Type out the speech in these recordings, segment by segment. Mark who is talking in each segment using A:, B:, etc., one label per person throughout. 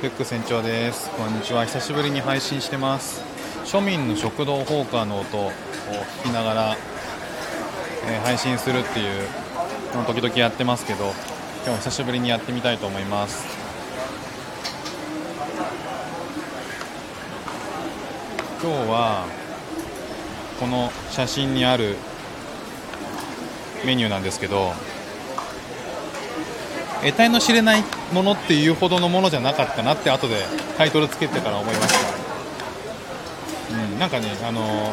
A: フック船長です。こんにちは。久しぶりに配信してます。庶民の食堂放火の音を聞きながら、えー、配信するっていうの時々やってますけど今日久しぶりにやってみたいと思います。今日はこの写真にあるメニューなんですけど得体の知れないものっていうほどのものじゃなかったなって後でタイトルつけてから思いました、うん、なんかねあの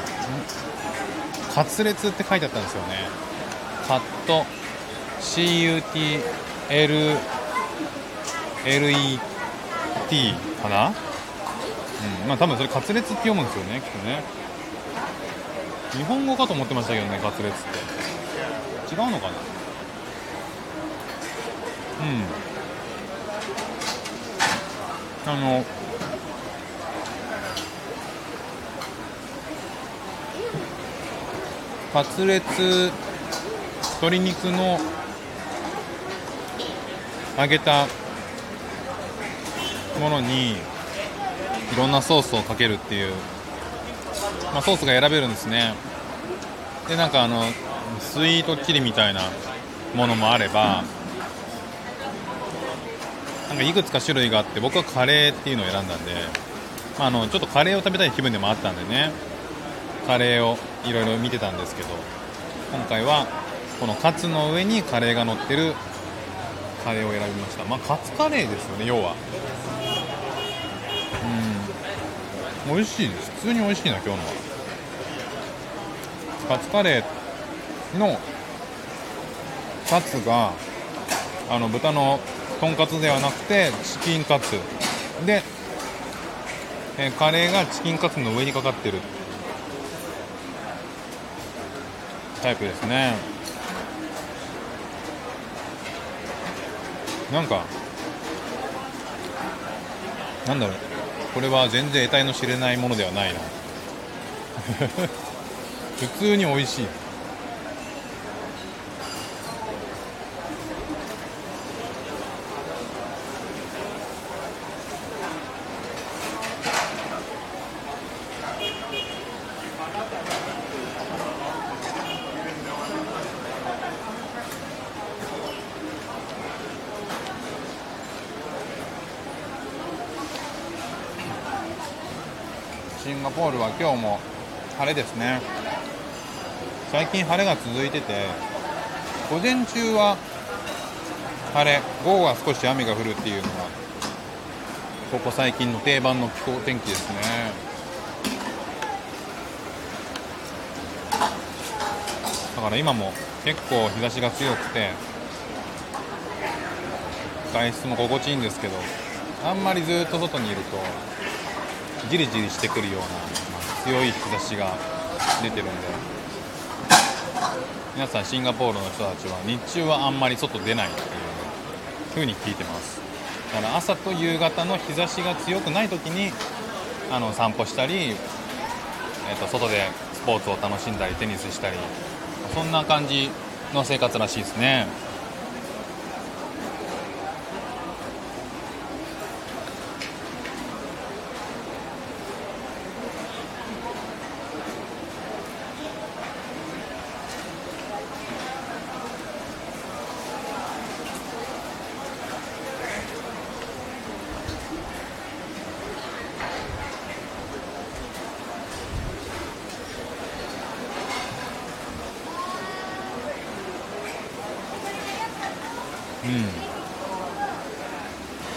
A: カツレツって書いてあったんですよね。カット CUTLLET かな？うんまあ多分それカツレツって読むんですよねきっとね。日本語かと思ってましたけどねカツレツって。違うのかな？うん。あのカツレツ鶏肉の揚げたものにいろんなソースをかけるっていう、まあ、ソースが選べるんですね。でなんかあのスイートチリみたいなものもあればなんかいくつか種類があって僕はカレーっていうのを選んだんで、まあ、あのちょっとカレーを食べたい気分でもあったんでね。カレーをいろいろ見てたんですけど今回はこのカツの上にカレーが乗ってるカレーを選びました。まあカツカレーですよね要は。うん。美味しいです。普通に美味しいな今日のは。カツカレーのカツがあの豚のとんかつではなくてチキンカツ。で、えー、カレーがチキンカツの上にかかってる。タイプですね。なんかなんだろう。これは全然得体の知れないものではないな。普通に美味しい。今日も晴れですね。最近晴れが続いてて午前中は晴れ午後は少し雨が降るっていうのがここ最近の定番の気候天気ですね。だから今も結構日差しが強くて外出も心地いいんですけどあんまりずっと外にいるとじりじりしてくるような、強い日差しが出てるんで。皆さんシンガポールの人たちは日中はあんまり外出ないっていう風に聞いてます。だから朝と夕方の日差しが強くない時にあの散歩したり、えー、と外でスポーツを楽しんだりテニスしたりそんな感じの生活らしいですね。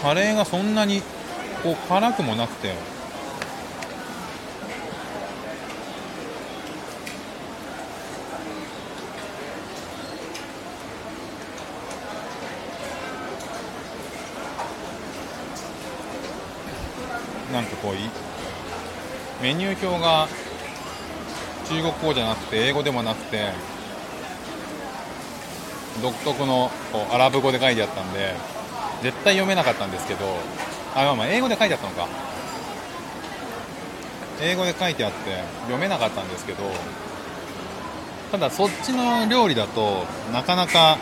A: カレーがそんなにこう辛くもなくて。なんかこうメニュー表が中国語じゃなくて英語でもなくて独特のこうアラブ語で書いてあったんで。絶対読めなかったんですけどあまあ英語で書いてあったのか。英語で書いてあって読めなかったんですけどただそっちの料理だとなかなか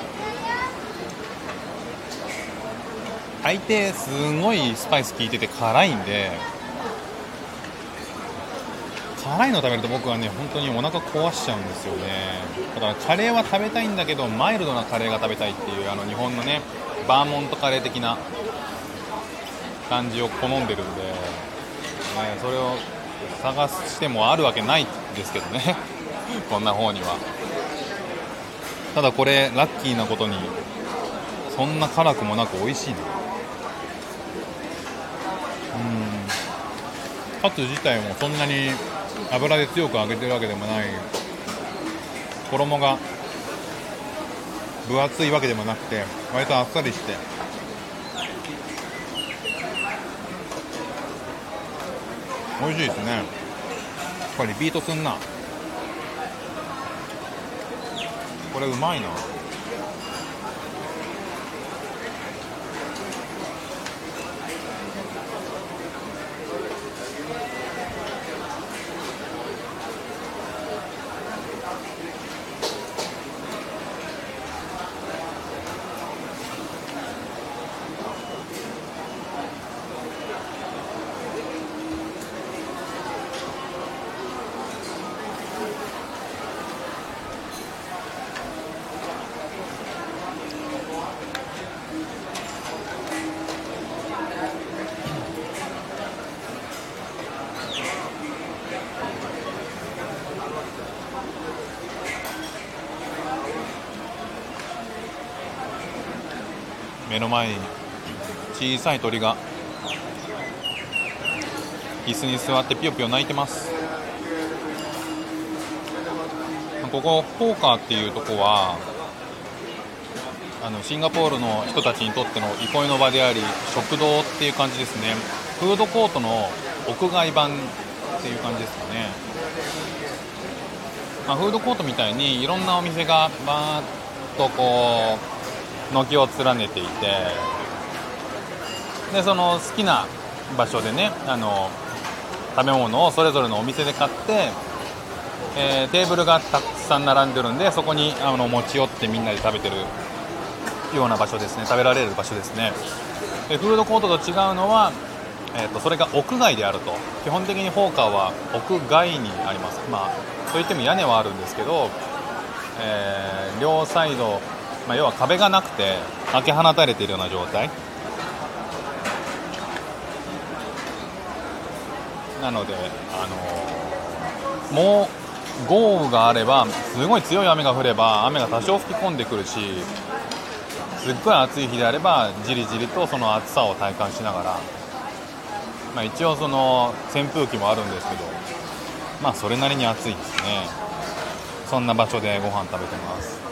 A: 大抵すごいスパイス効いてて辛いんで辛いの食べると僕はね本当にお腹壊しちゃうんですよね。だからカレーは食べたいんだけどマイルドなカレーが食べたいっていうあの日本のねバーモントカレー的な感じを好んでるんで、ね、それを探してもあるわけないですけどね。こんな方には。ただこれラッキーなことにそんな辛くもなく美味しいな。うん。カツ自体もそんなに油で強く揚げてるわけでもない。衣が分厚いわけでもなくて割とあっさりして。美味しいですね。やっぱリピートすんな。これうまいな。目の前に小さい鳥が。椅子に座ってぴよぴよ鳴いてます。ここホーカーっていうとこはあのシンガポールの人たちにとっての憩いの場であり食堂っていう感じですね。フードコートの屋外版っていう感じですかね、まあ、フードコートみたいにいろんなお店がバーッとこう軒を連ねていてでその好きな場所でねあの食べ物をそれぞれのお店で買って、えー、テーブルがたくさん並んでるんでそこにあの持ち寄ってみんなで食べてるような場所ですね。食べられる場所ですね。でフードコートと違うのは、えーと、それが屋外であると。基本的にホーカーは屋外にあります。まあといっても屋根はあるんですけど、えー、両サイドまあ、要は壁がなくて開け放たれているような状態。なので、あのー、もう豪雨があればすごい強い雨が降れば雨が多少吹き込んでくるしすっごい暑い日であればじりじりとその暑さを体感しながら、まあ、一応その扇風機もあるんですけどまあそれなりに暑いですね。そんな場所でご飯食べてます。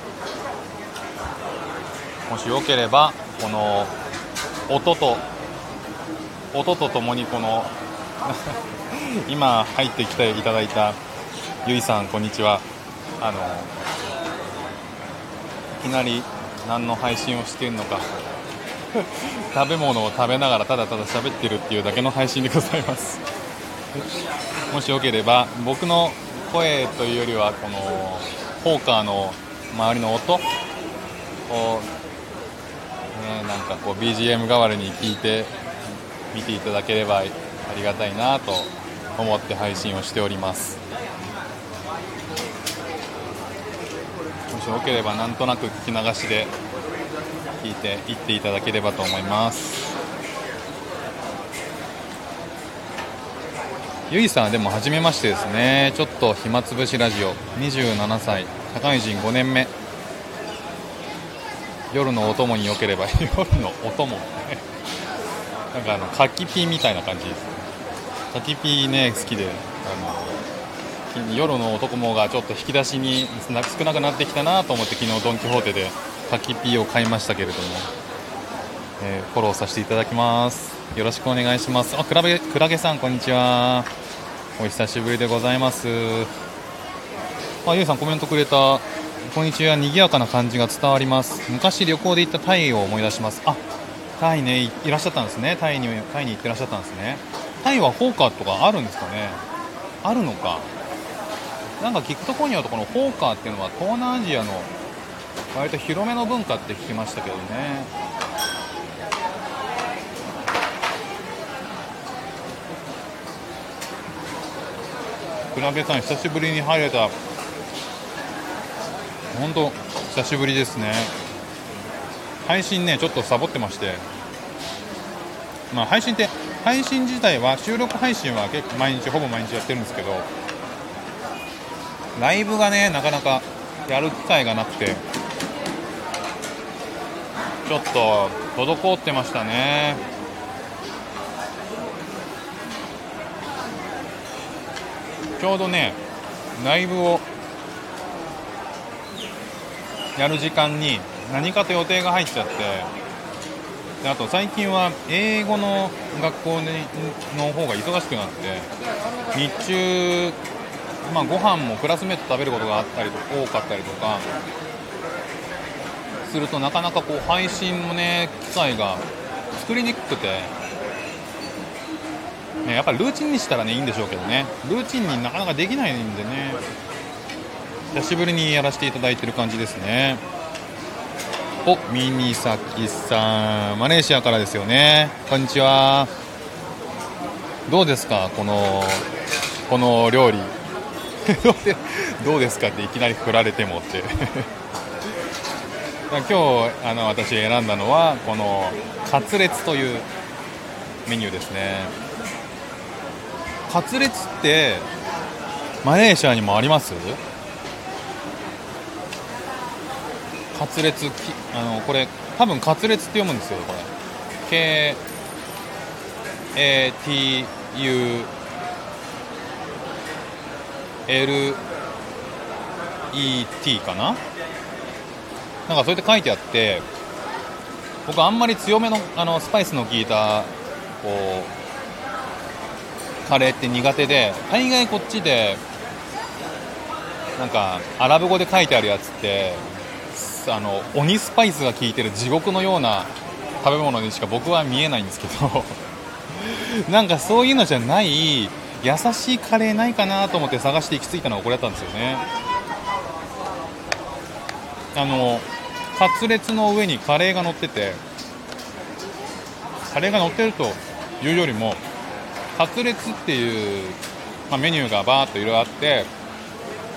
A: もしよければこの音と音とともにこの 今入ってきていただいたゆいさんこんにちは。あのいきなり何の配信をしているのか 食べ物を食べながらただただ喋ってるっていうだけの配信でございます。もしよければ僕の声というよりはこのポーカーの周りの音をね、なんかこう BGM 代わりに聞いて見ていただければありがたいなと思って配信をしております。もしよければなんとなく聞き流しで聞いていっていただければと思います。ゆいさんでも初めましてですね。ちょっと暇つぶしラジオ。27歳。社会人5年目。夜のお供によければ 夜のお供。なんかあの柿ピーみたいな感じです。柿ピーね好きで。あの夜の男もがちょっと引き出しに少なくなってきたなと思って昨日ドン・キホーテで柿ピーを買いましたけれども、えー、フォローさせていただきます。よろしくお願いします。あクラゲクラゲさんこんにちは。お久しぶりでございます。あゆうさんコメントくれた。こんにちは。賑やかな感じが伝わります。昔旅行で行ったタイを思い出します。あタイねいらっしゃったんですね。タイにタイに行ってらっしゃったんですね。タイはホーカーとかあるんですかね？あるのか？なんか聞くところによるとこのホーカーっていうのは東南アジアの割と広めの文化って聞きましたけどね。倉べさん久しぶりに入れた本当久しぶりですね。配信ねちょっとサボってまして。まあ配信って配信自体は収録配信は結構毎日ほぼ毎日やってるんですけど。ライブがねなかなかやる機会がなくて。ちょっと滞ってましたね。ちょうどねライブをやる時間に何かと予定が入っちゃって。であと最近は英語の学校にの方が忙しくなって日中、まあ、ご飯もクラスメート食べることがあったりと多かったりとかするとなかなかこう配信もね機会が作りにくくて、ね、やっぱりルーチンにしたらねいいんでしょうけどね。ルーチンになかなかできないんでね。久しぶりにやらせていただいてる感じですね。おミニサキさん。マレーシアからですよね。こんにちは。どうですか？このこの料理。どうですかっていきなり振られてもって。今日あの私選んだのはこのカツレツというメニューですね。カツレツってマレーシアにもあります？カツレツあのこれ多分カツレツって読むんですよこれ。K A T U L E T かな？なんかそうやって書いてあって僕あんまり強めのあのスパイスの効いたこうカレーって苦手で大概こっちでなんかアラブ語で書いてあるやつってあの鬼スパイスが効いてる地獄のような食べ物にしか僕は見えないんですけど。なんかそういうのじゃない優しいカレーないかなと思って探して行き着いたのがこれだったんですよね。あのカツレツの上にカレーが乗っててカレーが乗ってるというよりもカツレツっていう、まあ、メニューがバーっといろいろあって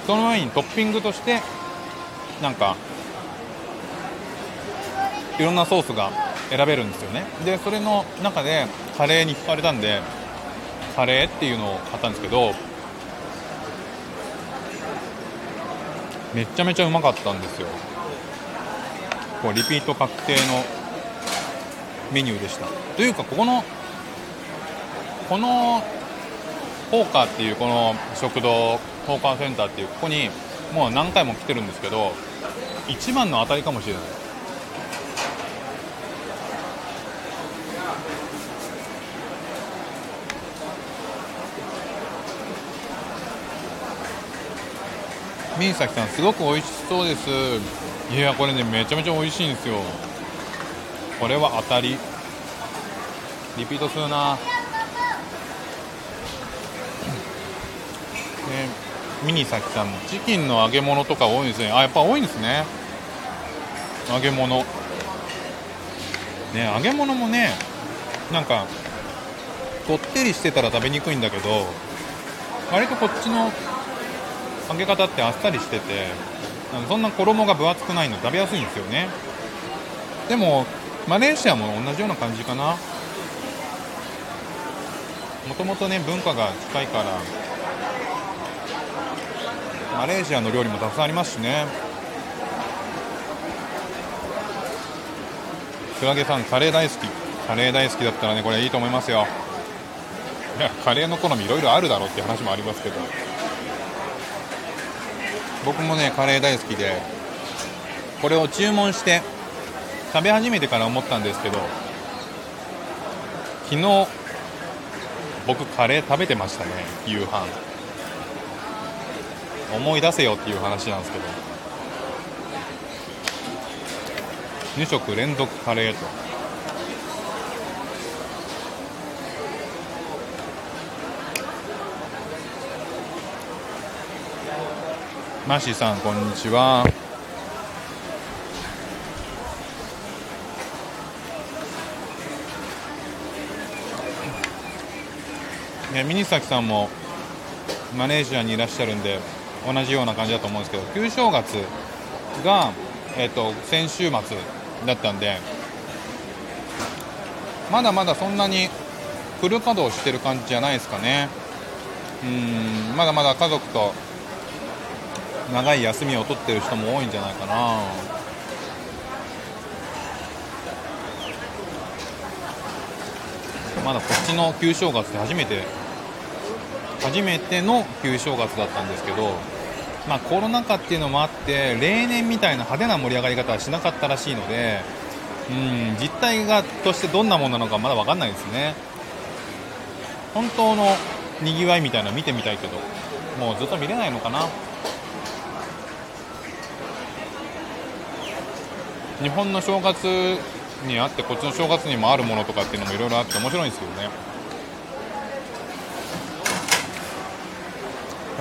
A: その上にトッピングとしてなんかいろんなソースが選べるんですよね。でそれの中でカレーに引かれたんでカレーっていうのを買ったんですけどめちゃめちゃうまかったんですよ。こうリピート確定のメニューでした。というかここのこのホーカーっていうこの食堂ホーカーセンターっていうここにもう何回も来てるんですけど一番の当たりかもしれない。みんさきさんすごく美味しそうです。いやこれねめちゃめちゃ美味しいんですよ。これは当たり。リピートするな。ねミニサキさんチキンの揚げ物とか多いですね。あやっぱ多いんですね。揚げ物。ね揚げ物もねなんかこってりしてたら食べにくいんだけど割とこっちの揚げ方ってあっさりしててそんな衣が分厚くないの食べやすいんですよね。でもマレーシアも同じような感じかな。もともとね文化が近いからマレーシアの料理もたくさんありますしね。クラゲさんカレー大好き。カレー大好きだったらねこれいいと思いますよ。いやカレーの好みいろいろあるだろうって話もありますけど。僕もねカレー大好きでこれを注文して食べ始めてから思ったんですけど昨日僕カレー食べてましたね夕飯。思い出せよっていう話なんですけど。2食連続カレーと。マッシーさんこんにちは。ね、ミニサキさんもマレーシアにいらっしゃるんで同じような感じだと思うんですけど旧正月が、えーと、先週末だったんでまだまだそんなにフル稼働してる感じじゃないですかね。うんまだまだ家族と長い休みを取ってる人も多いんじゃないかな。まだこっちの旧正月で初めて初めての旧正月だったんですけど、まあ、コロナ禍っていうのもあって例年みたいな派手な盛り上がり方はしなかったらしいのでうん実態がとしてどんなものなのかまだ分かんないですね。本当のにぎわいみたいなの見てみたいけどもうずっと見れないのかな。日本の正月にあってこっちの正月にもあるものとかっていうのもいろいろあって面白いんですよね。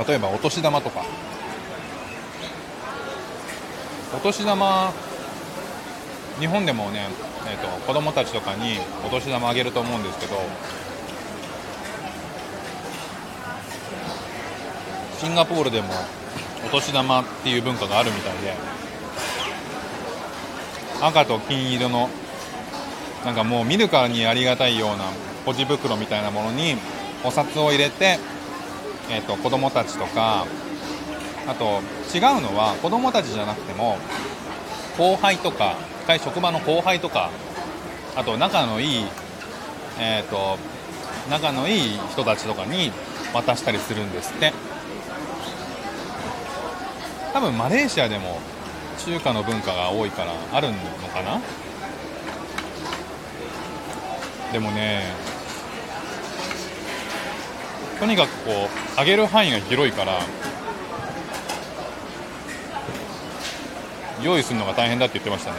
A: 例えばお年玉とか。お年玉日本でもね、えーと、子供たちとかにお年玉あげると思うんですけどシンガポールでもお年玉っていう文化があるみたいで赤と金色のなんかもう見るからにありがたいようなポジ袋みたいなものにお札を入れて、えーと、子供たちとかあと違うのは子供たちじゃなくても後輩とか職場の後輩とかあと仲のいいえっ、ー、と仲のいい人たちとかに渡したりするんですって。多分マレーシアでも中華の文化が多いからあるのかな？でもねとにかくこう上げる範囲が広いから用意するのが大変だって言ってましたね。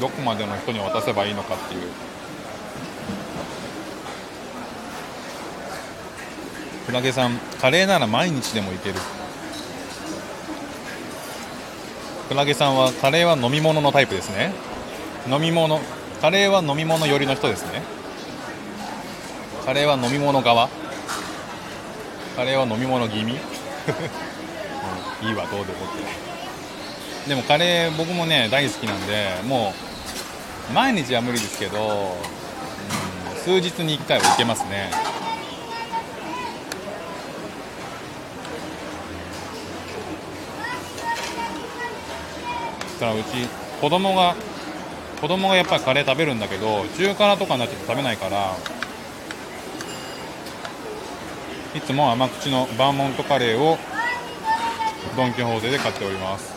A: どこまでの人に渡せばいいのかっていう。クラゲさんカレーなら毎日でもいける。クラゲさんはカレーは飲み物のタイプですね。飲み物カレーは飲み物寄りの人ですね。カレーは飲み物側。カレーは飲み物気味。いいわどうでもって。でもカレー僕もね大好きなんでもう毎日は無理ですけど、うん、数日に1回はいけますね。からうち子供が子供がやっぱりカレー食べるんだけど中辛とかになっちゃって食べないからいつも甘口のバーモントカレーをドン・キホーテで買っております。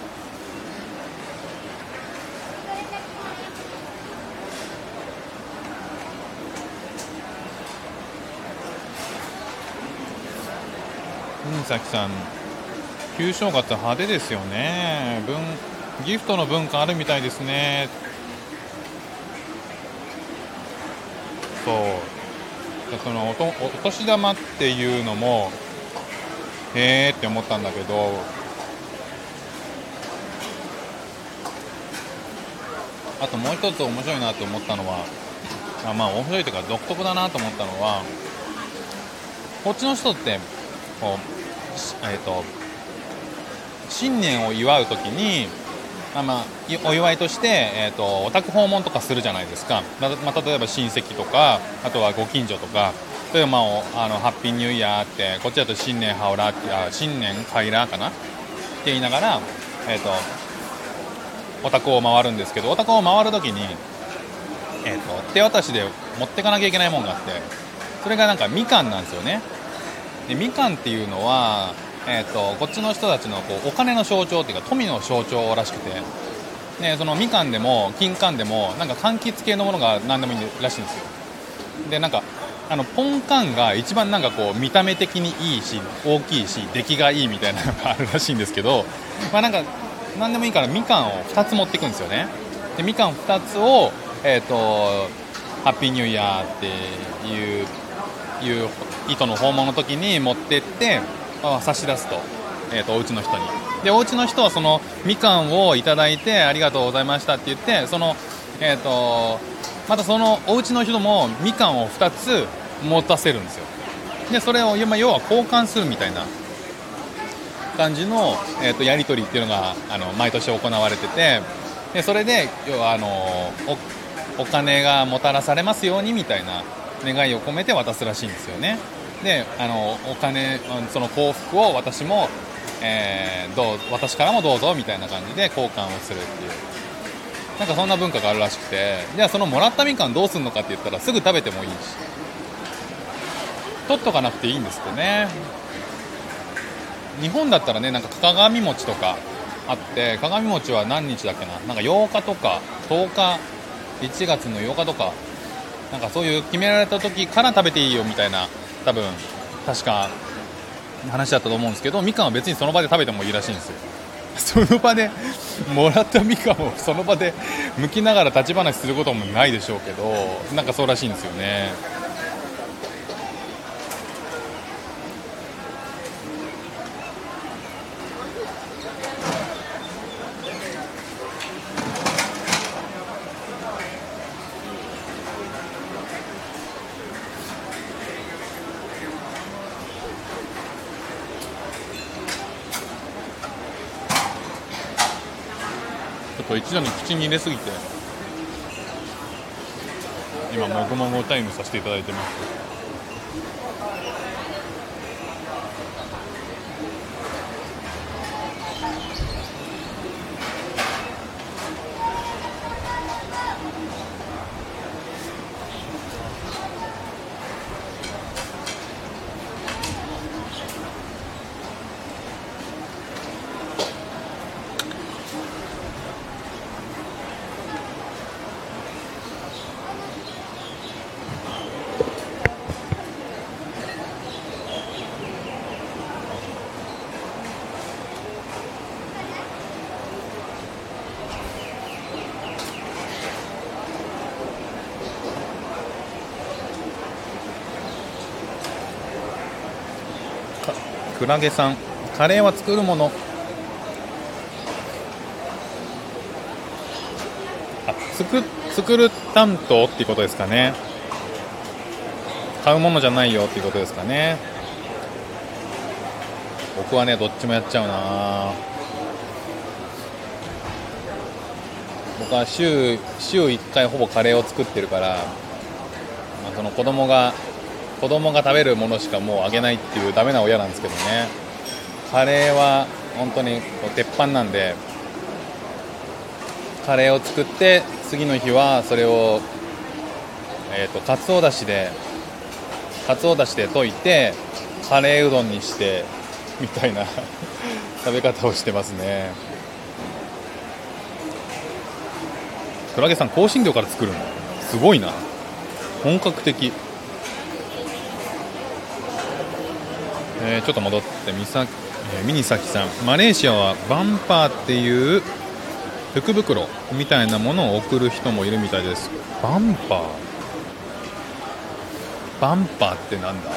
A: うんさきさん。旧正月派手ですよね。文ギフトの文化あるみたいですね。そう。そのおとお年玉っていうのもへえって思ったんだけど。あともう一つ面白いなと思ったのはあまあ面白いというか独特だなと思ったのはこっちの人ってこうえっ、ー、と新年を祝う時にまあまあ、お祝いとして、えーと、お宅訪問とかするじゃないですか、ままあ、例えば親戚とかあとはご近所とか例えば、まあ、あのハッピーニューイヤーってこっちだと新年ハオラあ新年カイラーかな？って言いながら、えーと、お宅を回るんですけどお宅を回るときに、えーと、と手渡しで持ってかなきゃいけないもんがあってそれがなんかみかんなんですよね。でみかんっていうのはえーと、こっちの人たちのこうお金の象徴っていうか富の象徴らしくて、ね、そのみかんでも金柑でもなんか柑橘系のものが何でもいいらしいんですよ。でなんかあのポンカンが一番なんかこう見た目的にいいし大きいし出来がいいみたいなのがあるらしいんですけど、まあ、なんか何でもいいからみかんを2つ持っていくんですよね。でみかん2つを、えーと、ハッピーニューイヤーっていういう糸の訪問の時に持ってって差し出すと,、えーと、お家の人に。でお家の人はそのみかんをいただいてありがとうございましたって言ってその、えーと、またそのお家の人もみかんを2つ持たせるんですよ。でそれをまあ要は交換するみたいな感じの、えー、とやり取りっていうのがあの毎年行われててでそれで要はあのお金がもたらされますようにみたいな願いを込めて渡すらしいんですよね。であのお金その幸福を私も、えー、どう私からもどうぞみたいな感じで交換をするっていう。なんかそんな文化があるらしくて。じゃあそのもらったみかんどうするのかって言ったらすぐ食べてもいいし。取っとかなくていいんですってね。日本だったらねなんか鏡餅とかあって鏡餅は何日だっけな？なんか8日とか10日1月の8日とかなんかそういう決められた時から食べていいよみたいな多分確か話だったと思うんですけどみかんは別にその場で食べてもいいらしいんですよ。その場でもらったみかんを その場で剥きながら立ち話することもないでしょうけどなんかそうらしいんですよねと一度に口に入れすぎて今もごもごタイムさせていただいてます。クラゲさんカレーは作るもの。あ作作る担当っていうことですかね。買うものじゃないよっていうことですかね。僕はねどっちもやっちゃうな。僕は週週1回ほぼカレーを作ってるから、まあ、その子供が子供が食べるものしかもうあげないっていうダメな親なんですけどね。カレーは本当にこう鉄板なんでカレーを作って次の日はそれをえーと、かつおだしでかつおだしで溶いてカレーうどんにしてみたいな 食べ方をしてますね。クラゲさん香辛料から作るの？すごいな。本格的。えー、ちょっと戻ってみさ、えー、ミニサキさん。マレーシアはバンパーっていう福袋みたいなものを送る人もいるみたいです。バンパー？バンパーってなんだ？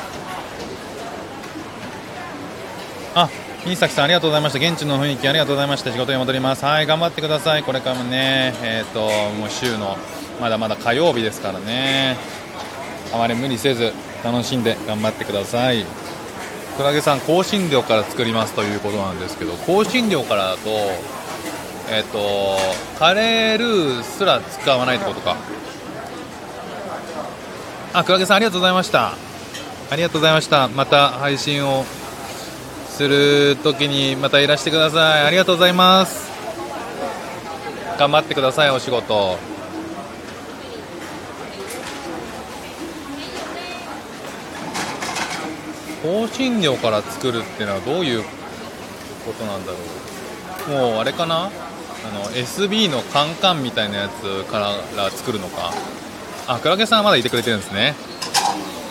A: あミニサキさんありがとうございました。現地の雰囲気ありがとうございました。仕事に戻ります。はい頑張ってください。これからもねえっ、ー、ともう週のまだまだ火曜日ですからね。あまり無理せず楽しんで頑張ってください。クラゲさん香辛料から作りますということなんですけど香辛料からだとえっ、とカレールーすら使わないってことか。あクラゲさんありがとうございました。ありがとうございました。また配信をするときにまたいらしてください。ありがとうございます。頑張ってくださいお仕事。香辛料から作るっていうのはどういうことなんだろう。もうあれかな？あの SB のカンカンみたいなやつから作るのか？あクラゲさんはまだいてくれてるんですね。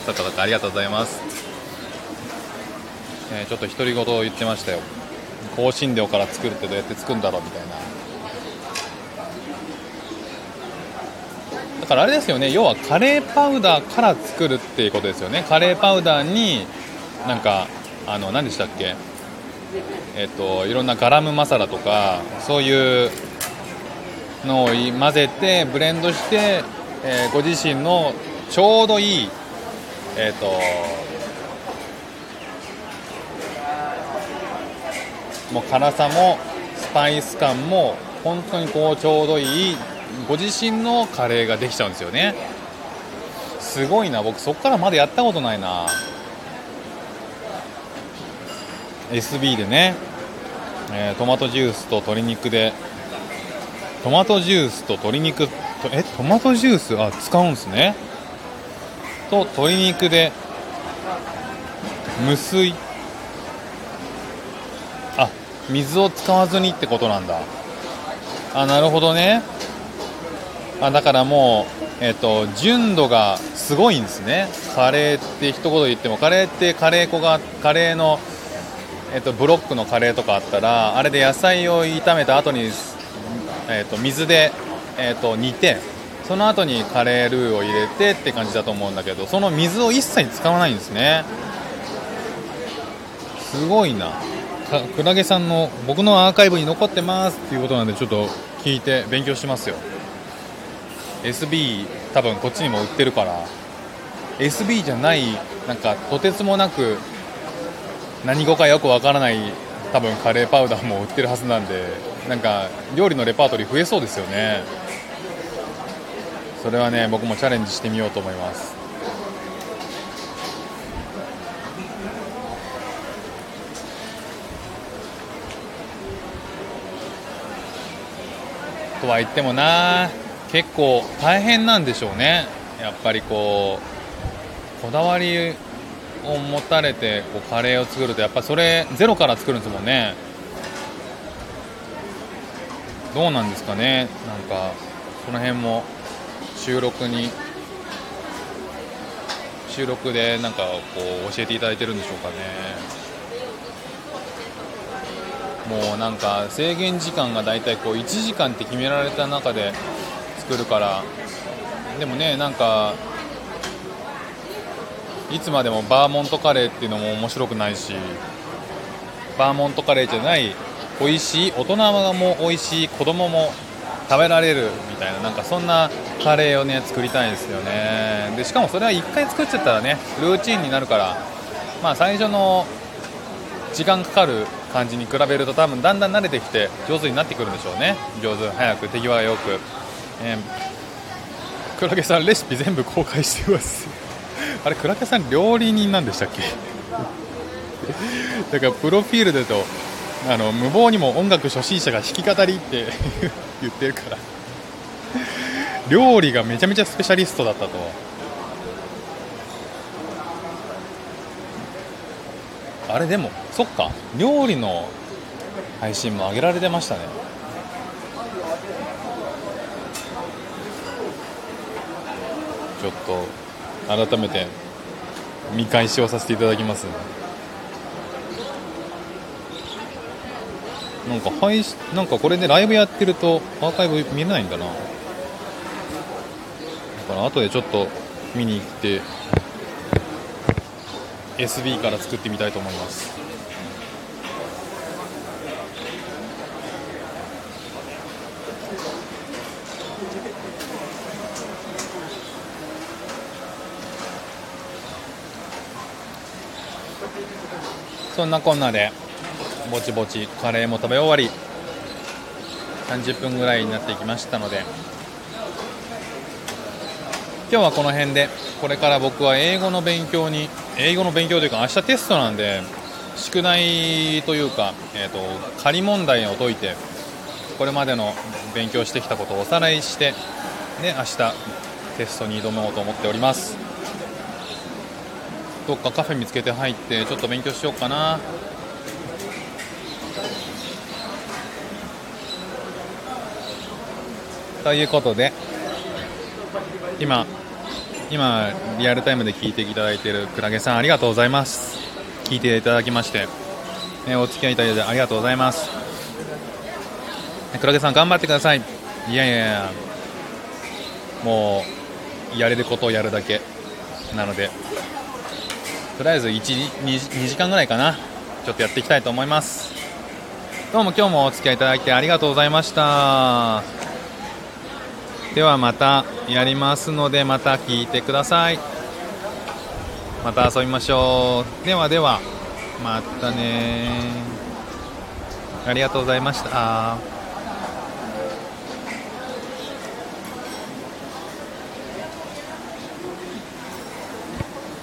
A: そっかそっかありがとうございます、えー、ちょっと独り言を言ってましたよ。香辛料から作るってどうやって作るんだろうみたいな。だからあれですよね。要はカレーパウダーから作るっていうことですよね。カレーパウダーになんかあの何でしたっけ？えっといろんなガラムマサラとかそういうのを混ぜてブレンドしてえー、ご自身のちょうどいいえっ、ともう辛さもスパイス感も本当にこうちょうどいいご自身のカレーができちゃうんですよね。すごいな僕そっからまだやったことないな。SB でね、えー、トマトジュースと鶏肉でトマトジュースと鶏肉えトマトジュース？あ使うんですね。と鶏肉で無水。あ水を使わずにってことなんだ。あなるほどね。あだからもう、えーと、純度がすごいんですね。カレーって一言言ってもカレーってカレー粉がカレーの、えーと、ブロックのカレーとかあったらあれで野菜を炒めた後に、えーと、水で、えー、と煮てその後にカレールーを入れてって感じだと思うんだけどその水を一切使わないんですね。すごいな。クラゲさんの僕のアーカイブに残ってますっていうことなんでちょっと聞いて勉強しますよ。SB 多分こっちにも売ってるから。SB じゃないなんかとてつもなく何語かよくわからない多分カレーパウダーも売ってるはずなんでなんか料理のレパートリー増えそうですよね。それはね僕もチャレンジしてみようと思います。とは言ってもな結構大変なんでしょうね。やっぱりこうこだわりを持たれてこうカレーを作るとやっぱそれゼロから作るんですもんね。どうなんですかね。なんかその辺も収録に収録でなんかこう教えていただいてるんでしょうかね。もうなんか制限時間が大体こう1時間って決められた中で作るから。でもねなんかいつまでもバーモントカレーっていうのも面白くないしバーモントカレーじゃない美味しい大人も美味しい子供も食べられるみたいななんかそんなカレーをね作りたいですよね。でしかもそれは1回作っちゃったらねルーチンになるからまあ最初の時間かかる感じに比べると多分だんだん慣れてきて上手になってくるんでしょうね。上手。早く手際よく、えー、クラゲさんレシピ全部公開してます。あれクラゲさん料理人なんでしたっけ？だからプロフィールだとあの無謀にも音楽初心者が弾き語りって 言ってるから。料理がめちゃめちゃスペシャリストだったと。あれでもそっか。料理の配信も上げられてましたね。ちょっと改めて見返しをさせていただきますなんか配信なんかこれでライブやってるとアーカイブ見えないんだな。だから後でちょっと見に行って SB から作ってみたいと思います。そんなこんなでぼちぼちカレーも食べ終わり30分ぐらいになってきましたので今日はこの辺でこれから僕は英語の勉強に英語の勉強というか明日テストなんで宿題というか、えーと、仮問題を解いてこれまでの勉強してきたことをおさらいしてで明日テストに挑もうと思っております。どっかカフェ見つけて入ってちょっと勉強しようかな。ということで今今リアルタイムで聞いていただいているクラゲさんありがとうございます。聞いていただきまして、ね、お付き合いいただいてありがとうございます。クラゲさん頑張ってください。いやいやいやもうやれることをやるだけなので。とりあえず1 2, 時間ぐらいかな。ちょっとやっていきたいと思います。どうも今日もお付き合いいただきありがとうございました。ではまたやりますのでまた聞いてください。また遊びましょう。ではではまたねありがとうございました。